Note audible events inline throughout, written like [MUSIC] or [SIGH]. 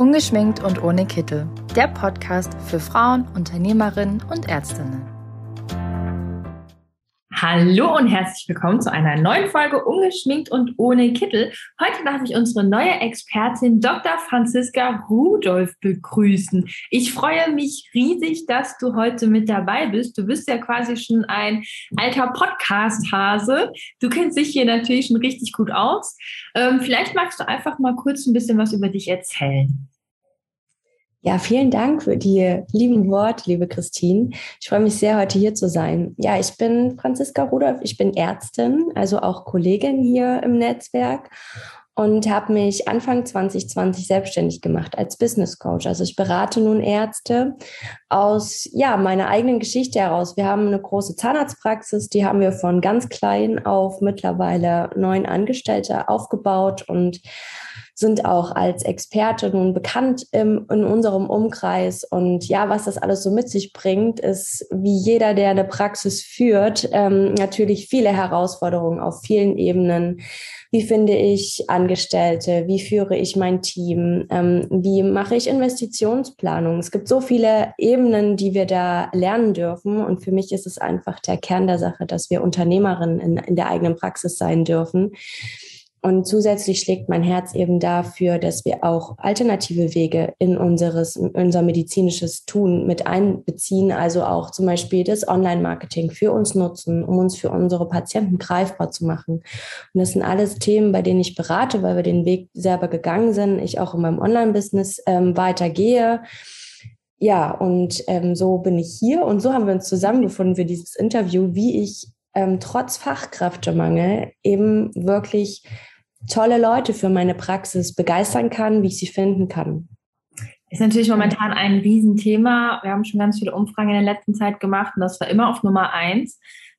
Ungeschminkt und ohne Kittel. Der Podcast für Frauen, Unternehmerinnen und Ärztinnen. Hallo und herzlich willkommen zu einer neuen Folge Ungeschminkt und ohne Kittel. Heute darf ich unsere neue Expertin Dr. Franziska Rudolph begrüßen. Ich freue mich riesig, dass du heute mit dabei bist. Du bist ja quasi schon ein alter Podcast-Hase. Du kennst dich hier natürlich schon richtig gut aus. Ähm, vielleicht magst du einfach mal kurz ein bisschen was über dich erzählen. Ja, vielen Dank für die lieben Worte, liebe Christine. Ich freue mich sehr, heute hier zu sein. Ja, ich bin Franziska Rudolph, ich bin Ärztin, also auch Kollegin hier im Netzwerk und habe mich Anfang 2020 selbstständig gemacht als Business Coach. Also ich berate nun Ärzte aus ja, meiner eigenen Geschichte heraus. Wir haben eine große Zahnarztpraxis, die haben wir von ganz klein auf mittlerweile neun Angestellte aufgebaut und sind auch als Experte nun bekannt im, in unserem Umkreis. Und ja, was das alles so mit sich bringt, ist, wie jeder, der eine Praxis führt, ähm, natürlich viele Herausforderungen auf vielen Ebenen. Wie finde ich Angestellte? Wie führe ich mein Team? Ähm, wie mache ich Investitionsplanung? Es gibt so viele Ebenen, die wir da lernen dürfen. Und für mich ist es einfach der Kern der Sache, dass wir Unternehmerinnen in, in der eigenen Praxis sein dürfen. Und zusätzlich schlägt mein Herz eben dafür, dass wir auch alternative Wege in unseres, in unser medizinisches Tun mit einbeziehen, also auch zum Beispiel das Online-Marketing für uns nutzen, um uns für unsere Patienten greifbar zu machen. Und das sind alles Themen, bei denen ich berate, weil wir den Weg selber gegangen sind, ich auch in meinem Online-Business ähm, weitergehe. Ja, und ähm, so bin ich hier und so haben wir uns zusammengefunden für dieses Interview, wie ich ähm, trotz Fachkräftemangel eben wirklich tolle Leute für meine Praxis begeistern kann, wie ich sie finden kann. Ist natürlich momentan ein Riesenthema. Wir haben schon ganz viele Umfragen in der letzten Zeit gemacht und das war immer auf Nummer eins,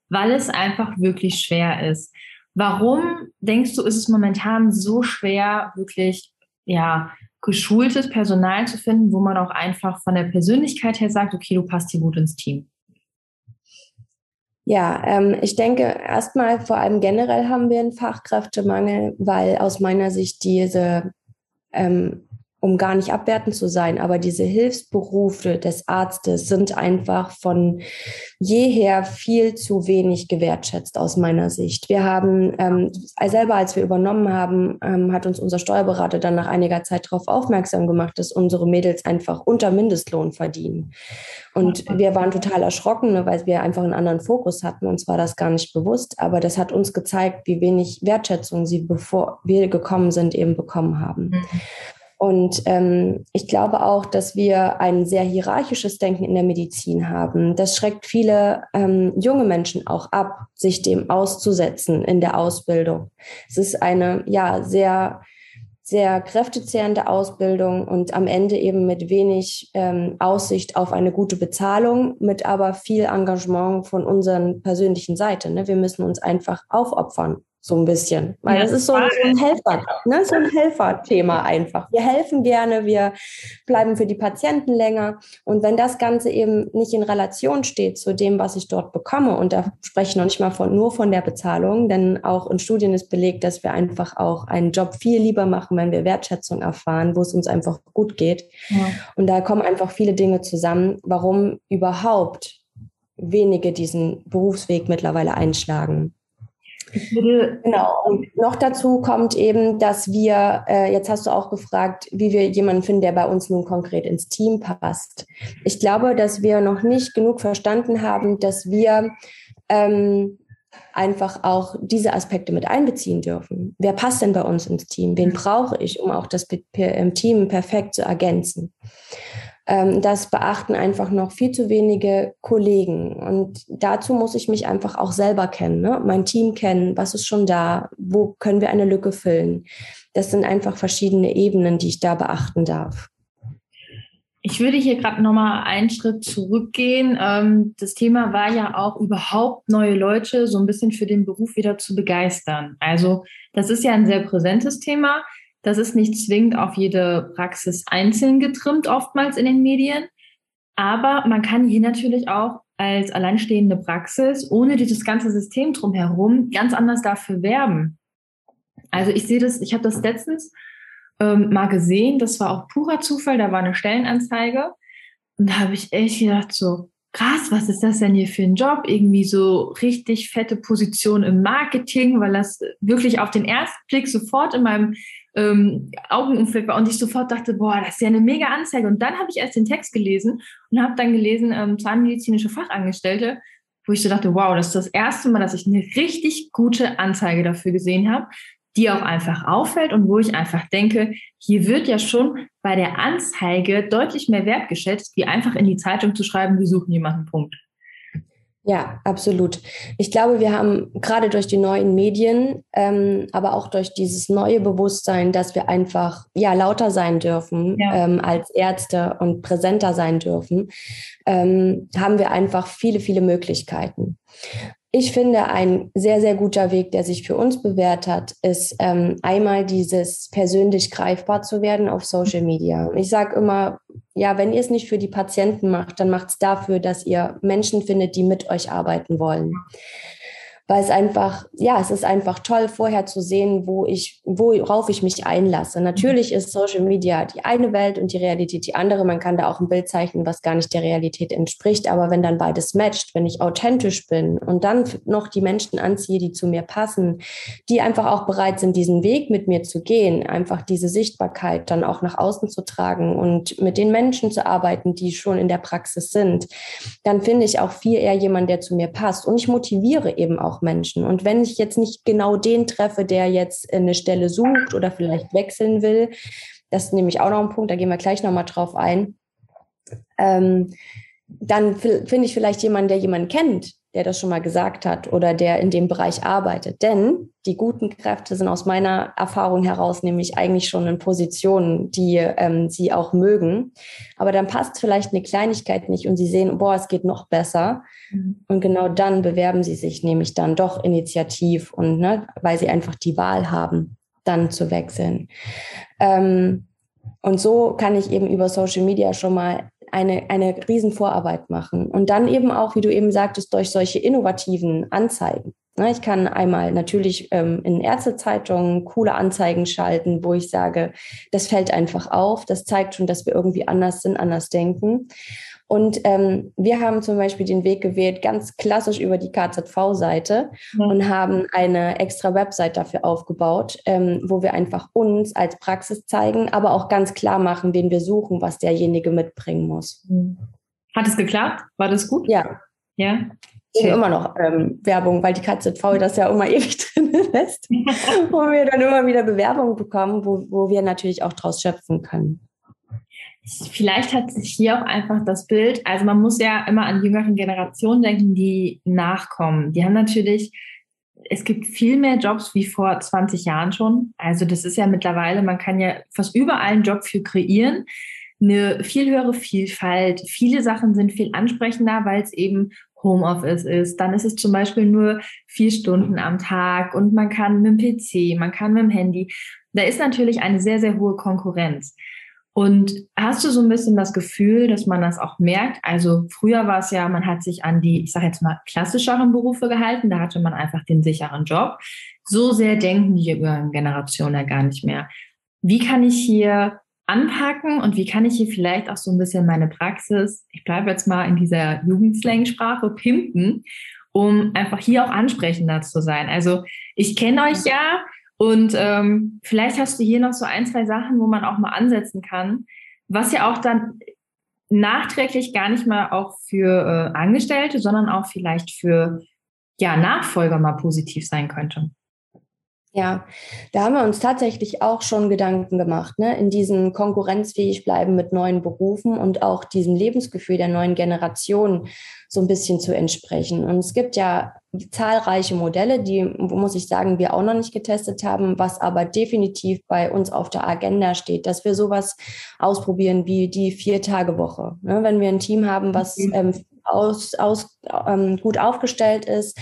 weil es einfach wirklich schwer ist. Warum denkst du, ist es momentan so schwer, wirklich ja, geschultes Personal zu finden, wo man auch einfach von der Persönlichkeit her sagt, okay, du passt hier gut ins Team? Ja, ähm, ich denke erstmal vor allem generell haben wir einen Fachkräftemangel, weil aus meiner Sicht diese ähm, um gar nicht abwertend zu sein, aber diese Hilfsberufe des Arztes sind einfach von jeher viel zu wenig gewertschätzt aus meiner Sicht. Wir haben ähm, selber, als wir übernommen haben, ähm, hat uns unser Steuerberater dann nach einiger Zeit darauf aufmerksam gemacht, dass unsere Mädels einfach unter Mindestlohn verdienen. Und wir waren total erschrocken, ne, weil wir einfach einen anderen Fokus hatten. Uns war das gar nicht bewusst, aber das hat uns gezeigt, wie wenig Wertschätzung sie, bevor wir gekommen sind, eben bekommen haben. Mhm. Und ähm, ich glaube auch, dass wir ein sehr hierarchisches Denken in der Medizin haben. Das schreckt viele ähm, junge Menschen auch ab, sich dem auszusetzen in der Ausbildung. Es ist eine ja sehr sehr kräftezehrende Ausbildung und am Ende eben mit wenig ähm, Aussicht auf eine gute Bezahlung, mit aber viel Engagement von unseren persönlichen Seite. Ne? Wir müssen uns einfach aufopfern so ein bisschen. Weil ja, das ist so, ein, so ein Helfer, ne? so ein Helferthema einfach. Wir helfen gerne, wir bleiben für die Patienten länger. Und wenn das Ganze eben nicht in Relation steht zu dem, was ich dort bekomme, und da spreche ich noch nicht mal von, nur von der Bezahlung, denn auch in Studien ist belegt, dass wir einfach auch einen Job viel lieber machen, wenn wir Wertschätzung erfahren, wo es uns einfach gut geht. Ja. Und da kommen einfach viele Dinge zusammen, warum überhaupt wenige diesen Berufsweg mittlerweile einschlagen. Genau. Und noch dazu kommt eben, dass wir, äh, jetzt hast du auch gefragt, wie wir jemanden finden, der bei uns nun konkret ins Team passt. Ich glaube, dass wir noch nicht genug verstanden haben, dass wir ähm, einfach auch diese Aspekte mit einbeziehen dürfen. Wer passt denn bei uns ins Team? Wen brauche ich, um auch das Team perfekt zu ergänzen? Ähm, das beachten einfach noch viel zu wenige Kollegen. Und dazu muss ich mich einfach auch selber kennen, ne? mein Team kennen, was ist schon da, wo können wir eine Lücke füllen. Das sind einfach verschiedene Ebenen, die ich da beachten darf. Ich würde hier gerade nochmal einen Schritt zurückgehen. Ähm, das Thema war ja auch überhaupt neue Leute so ein bisschen für den Beruf wieder zu begeistern. Also das ist ja ein sehr präsentes Thema. Das ist nicht zwingend auf jede Praxis einzeln getrimmt, oftmals in den Medien. Aber man kann hier natürlich auch als alleinstehende Praxis ohne dieses ganze System drumherum ganz anders dafür werben. Also ich sehe das, ich habe das letztens ähm, mal gesehen, das war auch purer Zufall, da war eine Stellenanzeige. Und da habe ich echt gedacht, so, krass, was ist das denn hier für ein Job? Irgendwie so richtig fette Position im Marketing, weil das wirklich auf den ersten Blick sofort in meinem ähm, Augenumfeld war und ich sofort dachte, boah, das ist ja eine mega Anzeige. Und dann habe ich erst den Text gelesen und habe dann gelesen, ähm, zahnmedizinische Fachangestellte, wo ich so dachte, wow, das ist das erste Mal, dass ich eine richtig gute Anzeige dafür gesehen habe, die auch einfach auffällt und wo ich einfach denke, hier wird ja schon bei der Anzeige deutlich mehr Wert geschätzt, wie einfach in die Zeitung zu schreiben, wir suchen jemanden, Punkt. Ja, absolut. Ich glaube, wir haben gerade durch die neuen Medien, ähm, aber auch durch dieses neue Bewusstsein, dass wir einfach ja lauter sein dürfen ja. ähm, als Ärzte und präsenter sein dürfen, ähm, haben wir einfach viele, viele Möglichkeiten. Ich finde, ein sehr, sehr guter Weg, der sich für uns bewährt hat, ist ähm, einmal dieses persönlich greifbar zu werden auf Social Media. Ich sage immer, ja, wenn ihr es nicht für die Patienten macht, dann macht es dafür, dass ihr Menschen findet, die mit euch arbeiten wollen weil es einfach, ja, es ist einfach toll, vorher zu sehen, wo ich, worauf ich mich einlasse. Natürlich ist Social Media die eine Welt und die Realität die andere. Man kann da auch ein Bild zeichnen, was gar nicht der Realität entspricht. Aber wenn dann beides matcht, wenn ich authentisch bin und dann noch die Menschen anziehe, die zu mir passen, die einfach auch bereit sind, diesen Weg mit mir zu gehen, einfach diese Sichtbarkeit dann auch nach außen zu tragen und mit den Menschen zu arbeiten, die schon in der Praxis sind, dann finde ich auch viel eher jemand, der zu mir passt. Und ich motiviere eben auch Menschen. Und wenn ich jetzt nicht genau den treffe, der jetzt eine Stelle sucht oder vielleicht wechseln will, das ist nämlich auch noch ein Punkt, da gehen wir gleich nochmal drauf ein, ähm, dann finde ich vielleicht jemanden, der jemanden kennt, der das schon mal gesagt hat oder der in dem Bereich arbeitet. Denn die guten Kräfte sind aus meiner Erfahrung heraus nämlich eigentlich schon in Positionen, die ähm, sie auch mögen. Aber dann passt vielleicht eine Kleinigkeit nicht und sie sehen, boah, es geht noch besser. Mhm. Und genau dann bewerben sie sich nämlich dann doch initiativ und ne, weil sie einfach die Wahl haben, dann zu wechseln. Ähm, und so kann ich eben über Social Media schon mal eine, eine riesen Vorarbeit machen. Und dann eben auch, wie du eben sagtest, durch solche innovativen Anzeigen. Ich kann einmal natürlich ähm, in Ärztezeitungen coole Anzeigen schalten, wo ich sage, das fällt einfach auf, das zeigt schon, dass wir irgendwie anders sind, anders denken. Und ähm, wir haben zum Beispiel den Weg gewählt, ganz klassisch über die KZV-Seite mhm. und haben eine extra Website dafür aufgebaut, ähm, wo wir einfach uns als Praxis zeigen, aber auch ganz klar machen, wen wir suchen, was derjenige mitbringen muss. Mhm. Hat es geklappt? War das gut? Ja. Ja. Okay. immer noch ähm, Werbung, weil die KZV das ja immer [LAUGHS] ewig drin lässt, [LAUGHS] wo wir dann immer wieder Bewerbungen bekommen, wo, wo wir natürlich auch draus schöpfen können. Vielleicht hat sich hier auch einfach das Bild, also man muss ja immer an jüngeren Generationen denken, die nachkommen. Die haben natürlich, es gibt viel mehr Jobs wie vor 20 Jahren schon. Also das ist ja mittlerweile, man kann ja fast überall einen Job für kreieren. Eine viel höhere Vielfalt. Viele Sachen sind viel ansprechender, weil es eben Homeoffice ist. Dann ist es zum Beispiel nur vier Stunden am Tag und man kann mit dem PC, man kann mit dem Handy. Da ist natürlich eine sehr, sehr hohe Konkurrenz. Und hast du so ein bisschen das Gefühl, dass man das auch merkt? Also früher war es ja, man hat sich an die, ich sage jetzt mal, klassischeren Berufe gehalten, da hatte man einfach den sicheren Job. So sehr denken die jüngeren Generationen ja gar nicht mehr. Wie kann ich hier anpacken und wie kann ich hier vielleicht auch so ein bisschen meine Praxis, ich bleibe jetzt mal in dieser Jugendslang-Sprache, pimpen, um einfach hier auch ansprechender zu sein. Also ich kenne euch ja, und ähm, vielleicht hast du hier noch so ein, zwei Sachen, wo man auch mal ansetzen kann, was ja auch dann nachträglich gar nicht mal auch für äh, Angestellte, sondern auch vielleicht für ja, Nachfolger mal positiv sein könnte. Ja, da haben wir uns tatsächlich auch schon Gedanken gemacht, ne? in diesem konkurrenzfähig bleiben mit neuen Berufen und auch diesem Lebensgefühl der neuen Generation so ein bisschen zu entsprechen. Und es gibt ja zahlreiche Modelle, die, muss ich sagen, wir auch noch nicht getestet haben, was aber definitiv bei uns auf der Agenda steht, dass wir sowas ausprobieren wie die Vier-Tage-Woche. Ne? Wenn wir ein Team haben, was mhm. ähm, aus, aus, ähm, gut aufgestellt ist,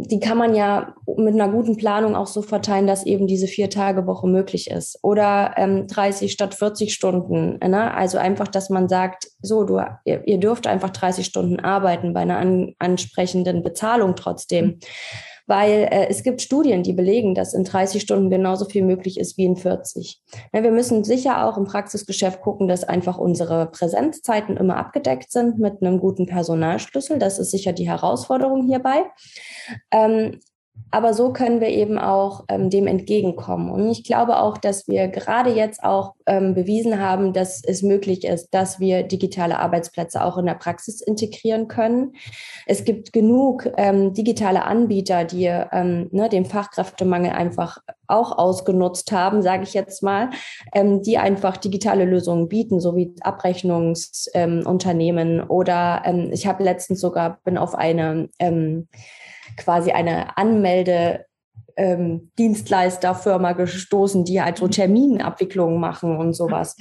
die kann man ja mit einer guten Planung auch so verteilen, dass eben diese Vier-Tage-Woche möglich ist. Oder ähm, 30 statt 40 Stunden. Ne? Also einfach, dass man sagt, so, du, ihr, ihr dürft einfach 30 Stunden arbeiten bei einer an, ansprechenden Bezahlung trotzdem. Weil äh, es gibt Studien, die belegen, dass in 30 Stunden genauso viel möglich ist wie in 40. Ja, wir müssen sicher auch im Praxisgeschäft gucken, dass einfach unsere Präsenzzeiten immer abgedeckt sind mit einem guten Personalschlüssel. Das ist sicher die Herausforderung hierbei. Ähm, aber so können wir eben auch ähm, dem entgegenkommen. Und ich glaube auch, dass wir gerade jetzt auch ähm, bewiesen haben, dass es möglich ist, dass wir digitale Arbeitsplätze auch in der Praxis integrieren können. Es gibt genug ähm, digitale Anbieter, die ähm, ne, den Fachkräftemangel einfach auch ausgenutzt haben, sage ich jetzt mal, ähm, die einfach digitale Lösungen bieten, so wie Abrechnungsunternehmen oder ähm, ich habe letztens sogar bin auf eine quasi eine Anmelde ähm, Dienstleisterfirma gestoßen, die halt so mhm. Terminabwicklungen machen und sowas.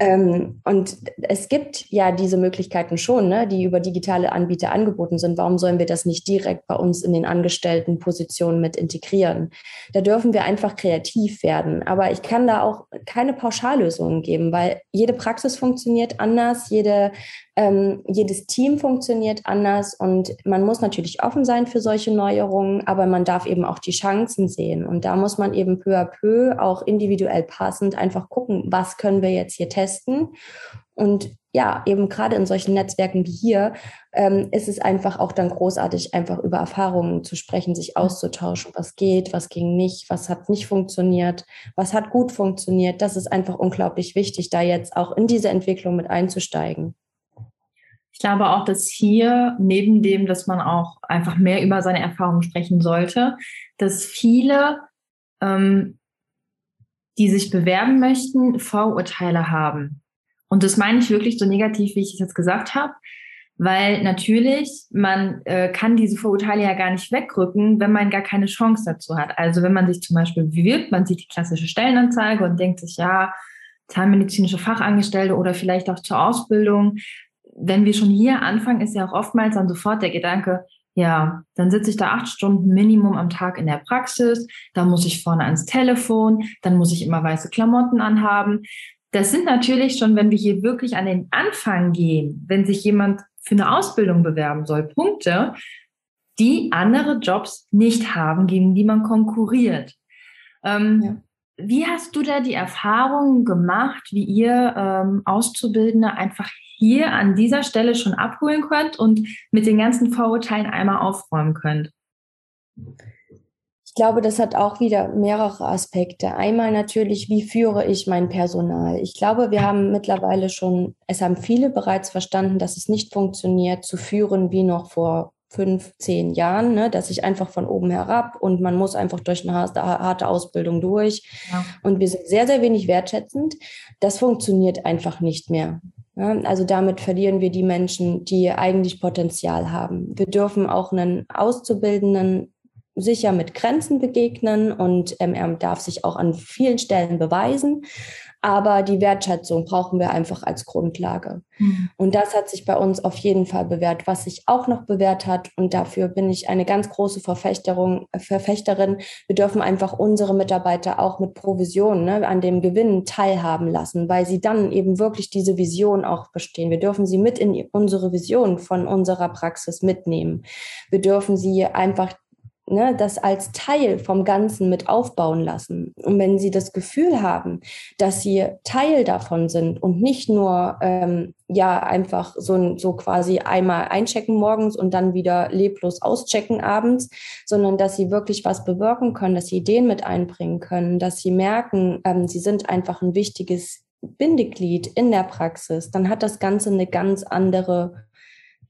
Ähm, und es gibt ja diese Möglichkeiten schon, ne, die über digitale Anbieter angeboten sind. Warum sollen wir das nicht direkt bei uns in den Angestelltenpositionen mit integrieren? Da dürfen wir einfach kreativ werden. Aber ich kann da auch keine Pauschallösungen geben, weil jede Praxis funktioniert anders, jede ähm, jedes Team funktioniert anders und man muss natürlich offen sein für solche Neuerungen, aber man darf eben auch die Chancen sehen. Und da muss man eben peu à peu auch individuell passend einfach gucken, was können wir jetzt hier testen. Und ja, eben gerade in solchen Netzwerken wie hier ähm, ist es einfach auch dann großartig, einfach über Erfahrungen zu sprechen, sich auszutauschen, was geht, was ging nicht, was hat nicht funktioniert, was hat gut funktioniert. Das ist einfach unglaublich wichtig, da jetzt auch in diese Entwicklung mit einzusteigen. Ich glaube auch, dass hier neben dem, dass man auch einfach mehr über seine Erfahrungen sprechen sollte, dass viele, ähm, die sich bewerben möchten, Vorurteile haben. Und das meine ich wirklich so negativ, wie ich es jetzt gesagt habe, weil natürlich man äh, kann diese Vorurteile ja gar nicht wegrücken, wenn man gar keine Chance dazu hat. Also wenn man sich zum Beispiel bewirbt, man sieht die klassische Stellenanzeige und denkt sich, ja, zahnmedizinische Fachangestellte oder vielleicht auch zur Ausbildung, wenn wir schon hier anfangen, ist ja auch oftmals dann sofort der Gedanke, ja, dann sitze ich da acht Stunden Minimum am Tag in der Praxis, da muss ich vorne ans Telefon, dann muss ich immer weiße Klamotten anhaben. Das sind natürlich schon, wenn wir hier wirklich an den Anfang gehen, wenn sich jemand für eine Ausbildung bewerben soll, Punkte, die andere Jobs nicht haben, gegen die man konkurriert. Ähm, ja. Wie hast du da die Erfahrung gemacht, wie ihr ähm, Auszubildende einfach hier an dieser Stelle schon abholen könnt und mit den ganzen Vorurteilen einmal aufräumen könnt? Ich glaube, das hat auch wieder mehrere Aspekte. Einmal natürlich, wie führe ich mein Personal? Ich glaube, wir haben mittlerweile schon, es haben viele bereits verstanden, dass es nicht funktioniert, zu führen wie noch vor fünf, zehn Jahren, ne, dass ich einfach von oben herab und man muss einfach durch eine harte Ausbildung durch. Ja. Und wir sind sehr, sehr wenig wertschätzend. Das funktioniert einfach nicht mehr. Ja, also damit verlieren wir die Menschen, die eigentlich Potenzial haben. Wir dürfen auch einen Auszubildenden sicher mit Grenzen begegnen und ähm, er darf sich auch an vielen Stellen beweisen. Aber die Wertschätzung brauchen wir einfach als Grundlage. Mhm. Und das hat sich bei uns auf jeden Fall bewährt. Was sich auch noch bewährt hat, und dafür bin ich eine ganz große Verfechterung, Verfechterin, wir dürfen einfach unsere Mitarbeiter auch mit Provision ne, an dem Gewinn teilhaben lassen, weil sie dann eben wirklich diese Vision auch bestehen. Wir dürfen sie mit in unsere Vision von unserer Praxis mitnehmen. Wir dürfen sie einfach ne, das als Teil vom Ganzen mit aufbauen lassen. Und wenn sie das Gefühl haben, dass sie Teil davon sind und nicht nur ähm, ja einfach so, so quasi einmal einchecken morgens und dann wieder leblos auschecken abends, sondern dass sie wirklich was bewirken können, dass sie Ideen mit einbringen können, dass sie merken, ähm, sie sind einfach ein wichtiges Bindeglied in der Praxis, dann hat das Ganze eine ganz andere,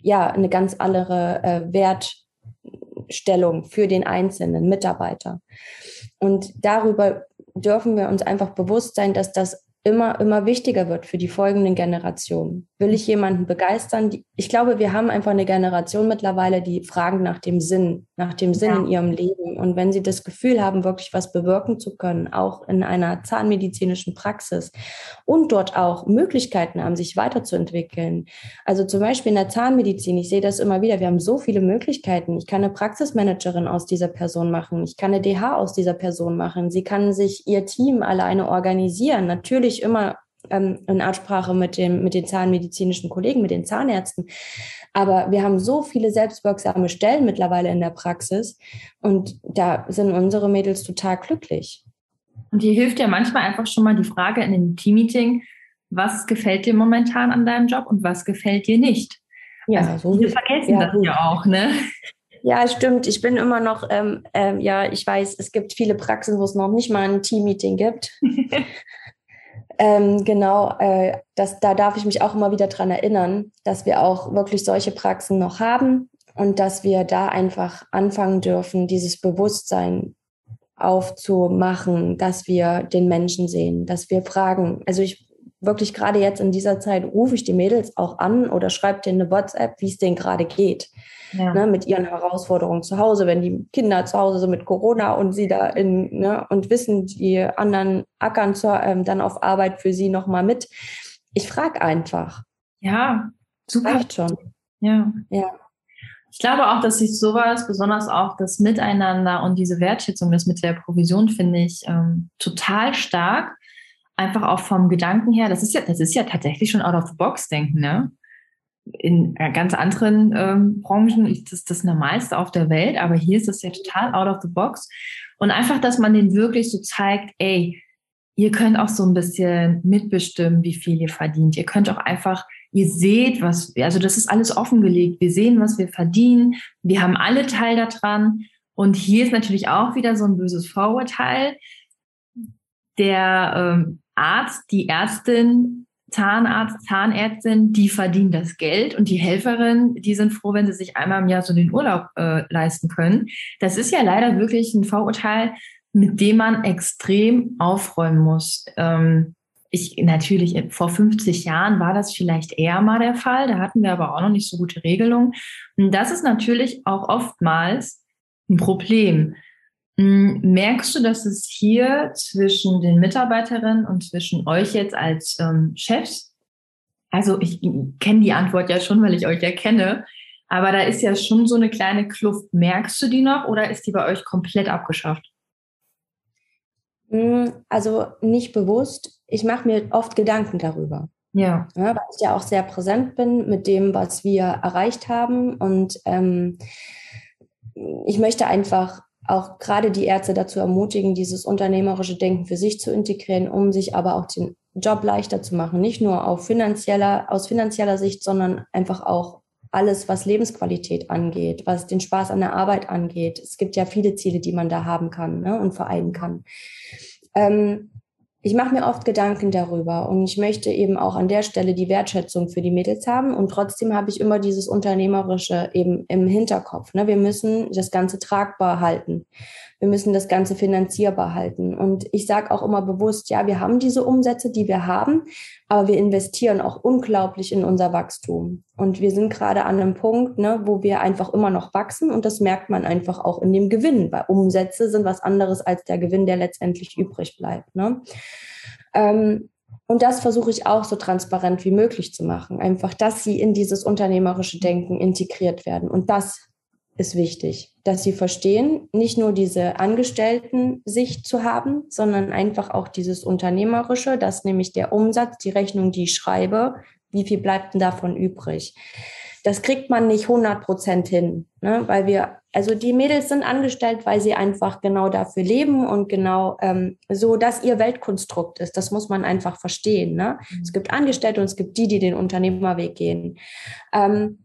ja, eine ganz andere äh, Wert, Stellung für den einzelnen Mitarbeiter. Und darüber dürfen wir uns einfach bewusst sein, dass das immer, immer wichtiger wird für die folgenden Generationen. Will ich jemanden begeistern? Ich glaube, wir haben einfach eine Generation mittlerweile, die fragen nach dem Sinn, nach dem Sinn ja. in ihrem Leben. Und wenn sie das Gefühl haben, wirklich was bewirken zu können, auch in einer zahnmedizinischen Praxis und dort auch Möglichkeiten haben, sich weiterzuentwickeln. Also zum Beispiel in der Zahnmedizin, ich sehe das immer wieder, wir haben so viele Möglichkeiten. Ich kann eine Praxismanagerin aus dieser Person machen. Ich kann eine DH aus dieser Person machen. Sie kann sich ihr Team alleine organisieren. Natürlich immer ähm, in Absprache mit, dem, mit den zahnmedizinischen Kollegen, mit den Zahnärzten. Aber wir haben so viele selbstwirksame Stellen mittlerweile in der Praxis und da sind unsere Mädels total glücklich. Und hier hilft ja manchmal einfach schon mal die Frage in dem Teammeeting, was gefällt dir momentan an deinem Job und was gefällt dir nicht? Ja, also, so wir vergessen ja, das ja auch, ne? Ja, stimmt. Ich bin immer noch, ähm, ähm, ja, ich weiß, es gibt viele Praxen, wo es noch nicht mal ein Team-Meeting gibt. [LAUGHS] ähm, genau, äh, das, da darf ich mich auch immer wieder dran erinnern, dass wir auch wirklich solche Praxen noch haben und dass wir da einfach anfangen dürfen, dieses Bewusstsein aufzumachen, dass wir den Menschen sehen, dass wir fragen. Also ich wirklich gerade jetzt in dieser Zeit rufe ich die Mädels auch an oder schreibe denen eine WhatsApp, wie es denen gerade geht ja. ne, mit ihren Herausforderungen zu Hause, wenn die Kinder zu Hause sind mit Corona und sie da in, ne, und wissen, die anderen ackern zur, ähm, dann auf Arbeit für sie nochmal mit. Ich frage einfach. Ja, super. Reicht schon. Ja. Ja. Ich glaube auch, dass sich sowas, besonders auch das Miteinander und diese Wertschätzung, das mit der Provision, finde ich ähm, total stark. Einfach auch vom Gedanken her, das ist ja, das ist ja tatsächlich schon out of the box denken, ne? In äh, ganz anderen ähm, Branchen ist das das Normalste auf der Welt, aber hier ist das ja total out of the box. Und einfach, dass man den wirklich so zeigt, ey, ihr könnt auch so ein bisschen mitbestimmen, wie viel ihr verdient. Ihr könnt auch einfach, ihr seht, was, also das ist alles offengelegt. Wir sehen, was wir verdienen. Wir haben alle Teil daran. Und hier ist natürlich auch wieder so ein böses Vorurteil. Der ähm, Arzt, die Ärztin Zahnarzt, Zahnärztin, die verdienen das Geld und die Helferin, die sind froh, wenn sie sich einmal im Jahr so den Urlaub äh, leisten können. Das ist ja leider wirklich ein Vorurteil, mit dem man extrem aufräumen muss. Ähm, ich natürlich vor 50 Jahren war das vielleicht eher mal der Fall. Da hatten wir aber auch noch nicht so gute Regelungen. Und das ist natürlich auch oftmals ein Problem. Hm, merkst du, dass es hier zwischen den Mitarbeiterinnen und zwischen euch jetzt als ähm, Chefs, also ich kenne die Antwort ja schon, weil ich euch ja kenne, aber da ist ja schon so eine kleine Kluft. Merkst du die noch oder ist die bei euch komplett abgeschafft? Hm, also nicht bewusst. Ich mache mir oft Gedanken darüber. Ja. ja. Weil ich ja auch sehr präsent bin mit dem, was wir erreicht haben. Und ähm, ich möchte einfach auch gerade die Ärzte dazu ermutigen, dieses unternehmerische Denken für sich zu integrieren, um sich aber auch den Job leichter zu machen. Nicht nur auf finanzieller, aus finanzieller Sicht, sondern einfach auch alles, was Lebensqualität angeht, was den Spaß an der Arbeit angeht. Es gibt ja viele Ziele, die man da haben kann ne, und vereinen kann. Ähm, ich mache mir oft Gedanken darüber und ich möchte eben auch an der Stelle die Wertschätzung für die Mädels haben und trotzdem habe ich immer dieses Unternehmerische eben im Hinterkopf. Ne? Wir müssen das Ganze tragbar halten. Wir müssen das Ganze finanzierbar halten. Und ich sage auch immer bewusst, ja, wir haben diese Umsätze, die wir haben, aber wir investieren auch unglaublich in unser Wachstum. Und wir sind gerade an einem Punkt, ne, wo wir einfach immer noch wachsen und das merkt man einfach auch in dem Gewinn, weil Umsätze sind was anderes als der Gewinn, der letztendlich übrig bleibt. Ne? Ähm, und das versuche ich auch so transparent wie möglich zu machen. Einfach, dass sie in dieses unternehmerische Denken integriert werden. Und das ist wichtig, dass sie verstehen, nicht nur diese Angestellten-Sicht zu haben, sondern einfach auch dieses Unternehmerische, dass nämlich der Umsatz, die Rechnung, die ich schreibe, wie viel bleibt denn davon übrig? Das kriegt man nicht 100 Prozent hin, ne? weil wir, also die Mädels sind angestellt, weil sie einfach genau dafür leben und genau ähm, so, dass ihr Weltkonstrukt ist. Das muss man einfach verstehen. Ne? Mhm. Es gibt Angestellte und es gibt die, die den Unternehmerweg gehen. Ähm,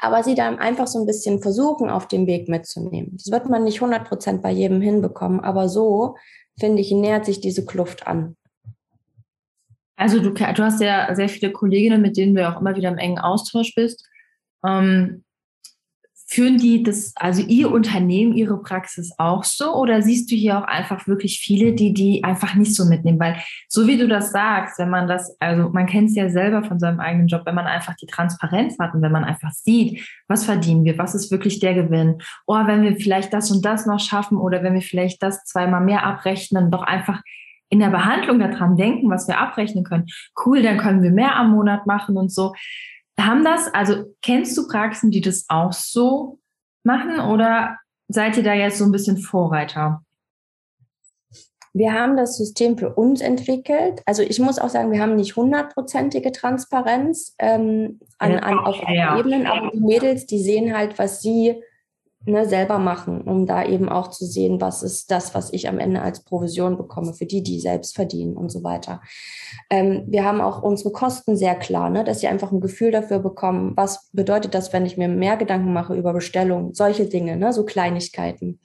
aber sie dann einfach so ein bisschen versuchen, auf dem Weg mitzunehmen. Das wird man nicht 100 Prozent bei jedem hinbekommen, aber so, finde ich, nähert sich diese Kluft an. Also du, du hast ja sehr viele Kolleginnen, mit denen du auch immer wieder im engen Austausch bist. Ähm, Führen die das, also ihr Unternehmen, ihre Praxis auch so? Oder siehst du hier auch einfach wirklich viele, die die einfach nicht so mitnehmen? Weil so wie du das sagst, wenn man das, also man kennt es ja selber von seinem eigenen Job, wenn man einfach die Transparenz hat und wenn man einfach sieht, was verdienen wir, was ist wirklich der Gewinn? Oh, wenn wir vielleicht das und das noch schaffen oder wenn wir vielleicht das zweimal mehr abrechnen, doch einfach in der Behandlung daran denken, was wir abrechnen können. Cool, dann können wir mehr am Monat machen und so haben das, also kennst du Praxen, die das auch so machen oder seid ihr da jetzt so ein bisschen Vorreiter? Wir haben das System für uns entwickelt. Also ich muss auch sagen, wir haben nicht hundertprozentige Transparenz ähm, an, an, auf ja. Ebenen, aber die Mädels, die sehen halt, was sie ne, selber machen, um da eben auch zu sehen, was ist das, was ich am Ende als Provision bekomme für die, die selbst verdienen und so weiter. Ähm, wir haben auch unsere Kosten sehr klar, ne, dass sie einfach ein Gefühl dafür bekommen, was bedeutet das, wenn ich mir mehr Gedanken mache über Bestellung, solche Dinge, ne, so Kleinigkeiten.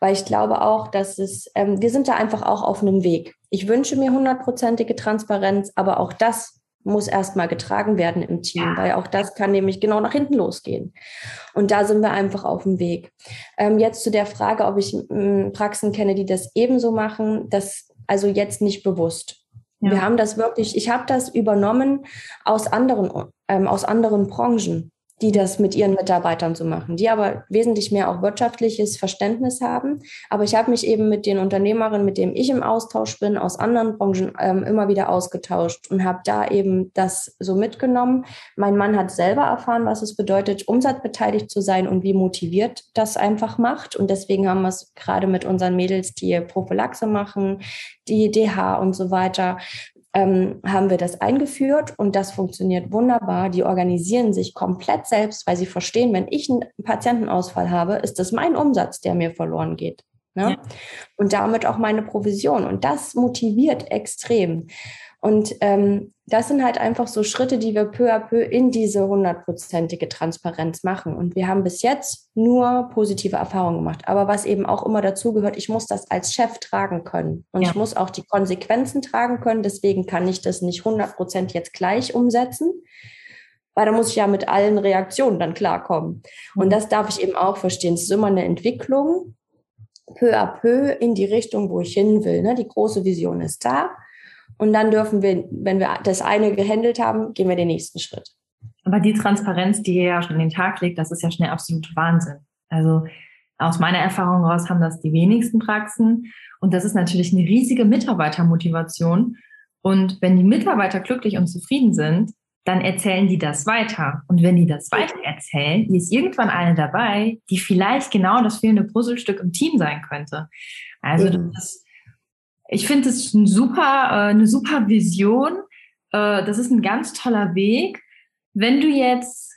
Weil ich glaube auch, dass es, ähm, wir sind da einfach auch auf einem Weg. Ich wünsche mir hundertprozentige Transparenz, aber auch das muss erstmal getragen werden im Team, weil auch das kann nämlich genau nach hinten losgehen. Und da sind wir einfach auf dem Weg. Ähm, jetzt zu der Frage, ob ich ähm, Praxen kenne, die das ebenso machen, das also jetzt nicht bewusst. Ja. Wir haben das wirklich, ich habe das übernommen aus anderen, ähm, aus anderen Branchen die das mit ihren Mitarbeitern so machen, die aber wesentlich mehr auch wirtschaftliches Verständnis haben. Aber ich habe mich eben mit den Unternehmerinnen, mit denen ich im Austausch bin, aus anderen Branchen ähm, immer wieder ausgetauscht und habe da eben das so mitgenommen. Mein Mann hat selber erfahren, was es bedeutet, umsatzbeteiligt zu sein und wie motiviert das einfach macht. Und deswegen haben wir es gerade mit unseren Mädels, die Prophylaxe machen, die DH und so weiter, ähm, haben wir das eingeführt und das funktioniert wunderbar. Die organisieren sich komplett selbst, weil sie verstehen, wenn ich einen Patientenausfall habe, ist das mein Umsatz, der mir verloren geht. Ne? Ja. Und damit auch meine Provision. Und das motiviert extrem. Und ähm, das sind halt einfach so Schritte, die wir peu à peu in diese hundertprozentige Transparenz machen. Und wir haben bis jetzt nur positive Erfahrungen gemacht. Aber was eben auch immer dazugehört, ich muss das als Chef tragen können. Und ja. ich muss auch die Konsequenzen tragen können. Deswegen kann ich das nicht hundertprozentig jetzt gleich umsetzen. Weil da muss ich ja mit allen Reaktionen dann klarkommen. Und mhm. das darf ich eben auch verstehen. Es ist immer eine Entwicklung, peu à peu in die Richtung, wo ich hin will. Ne? Die große Vision ist da. Und dann dürfen wir, wenn wir das eine gehandelt haben, gehen wir den nächsten Schritt. Aber die Transparenz, die ihr ja schon in den Tag legt, das ist ja schnell absolut Wahnsinn. Also aus meiner Erfahrung heraus haben das die wenigsten Praxen. Und das ist natürlich eine riesige Mitarbeitermotivation. Und wenn die Mitarbeiter glücklich und zufrieden sind, dann erzählen die das weiter. Und wenn die das weiter erzählen, ist irgendwann eine dabei, die vielleicht genau das fehlende Puzzlestück im Team sein könnte. Also das ich finde es ein super, äh, eine super Vision. Äh, das ist ein ganz toller Weg. Wenn du jetzt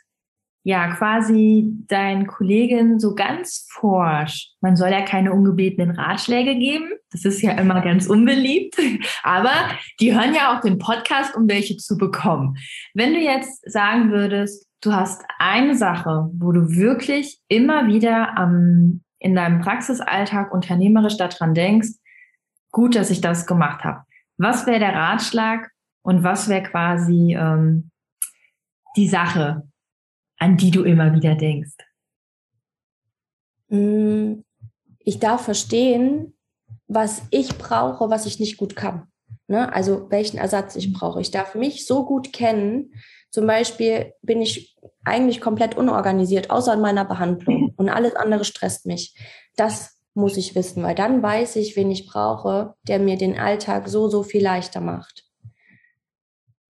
ja quasi deinen Kollegen so ganz forsch, man soll ja keine ungebetenen Ratschläge geben, das ist ja immer ganz unbeliebt, [LAUGHS] aber die hören ja auch den Podcast, um welche zu bekommen. Wenn du jetzt sagen würdest, du hast eine Sache, wo du wirklich immer wieder am, in deinem Praxisalltag unternehmerisch daran denkst, gut, dass ich das gemacht habe. Was wäre der Ratschlag und was wäre quasi ähm, die Sache, an die du immer wieder denkst? Mm, ich darf verstehen, was ich brauche, was ich nicht gut kann. Ne? Also welchen Ersatz ich brauche. Ich darf mich so gut kennen. Zum Beispiel bin ich eigentlich komplett unorganisiert, außer in meiner Behandlung. Und alles andere stresst mich. Das muss ich wissen, weil dann weiß ich, wen ich brauche, der mir den Alltag so, so viel leichter macht.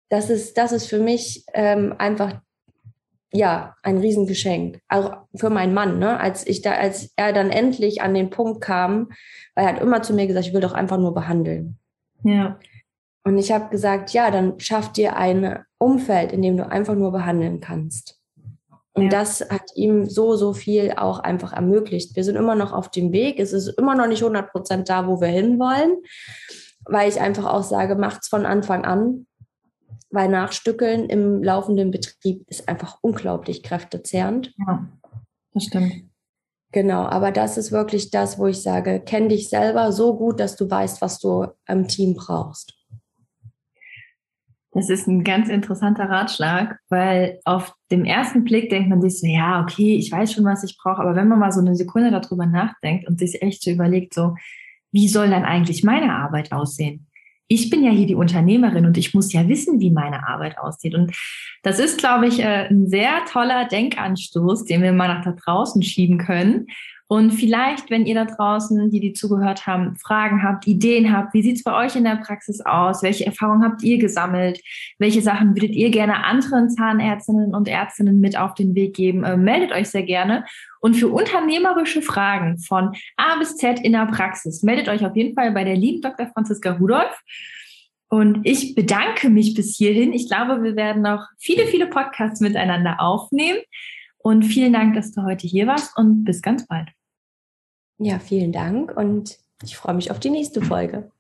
Das ist, das ist für mich ähm, einfach ja ein Riesengeschenk. Auch für meinen Mann, ne? Als ich da, als er dann endlich an den Punkt kam, weil er hat immer zu mir gesagt, ich will doch einfach nur behandeln. Ja. Und ich habe gesagt, ja, dann schaff dir ein Umfeld, in dem du einfach nur behandeln kannst. Und ja. das hat ihm so, so viel auch einfach ermöglicht. Wir sind immer noch auf dem Weg. Es ist immer noch nicht 100 Prozent da, wo wir hinwollen, weil ich einfach auch sage, macht's von Anfang an, weil Nachstückeln im laufenden Betrieb ist einfach unglaublich kräftezehrend. Ja, das stimmt. Genau, aber das ist wirklich das, wo ich sage, kenn dich selber so gut, dass du weißt, was du im Team brauchst. Das ist ein ganz interessanter Ratschlag, weil auf dem ersten Blick denkt man sich so, ja, okay, ich weiß schon, was ich brauche, aber wenn man mal so eine Sekunde darüber nachdenkt und sich echt so überlegt, so, wie soll dann eigentlich meine Arbeit aussehen? Ich bin ja hier die Unternehmerin und ich muss ja wissen, wie meine Arbeit aussieht. Und das ist, glaube ich, äh, ein sehr toller Denkanstoß, den wir mal nach da draußen schieben können. Und vielleicht, wenn ihr da draußen, die die zugehört haben, Fragen habt, Ideen habt, wie sieht es bei euch in der Praxis aus? Welche Erfahrungen habt ihr gesammelt? Welche Sachen würdet ihr gerne anderen Zahnärztinnen und Ärztinnen mit auf den Weg geben? Äh, meldet euch sehr gerne. Und für unternehmerische Fragen von A bis Z in der Praxis, meldet euch auf jeden Fall bei der lieben Dr. Franziska Rudolph. Und ich bedanke mich bis hierhin. Ich glaube, wir werden noch viele, viele Podcasts miteinander aufnehmen. Und vielen Dank, dass du heute hier warst und bis ganz bald. Ja, vielen Dank und ich freue mich auf die nächste Folge.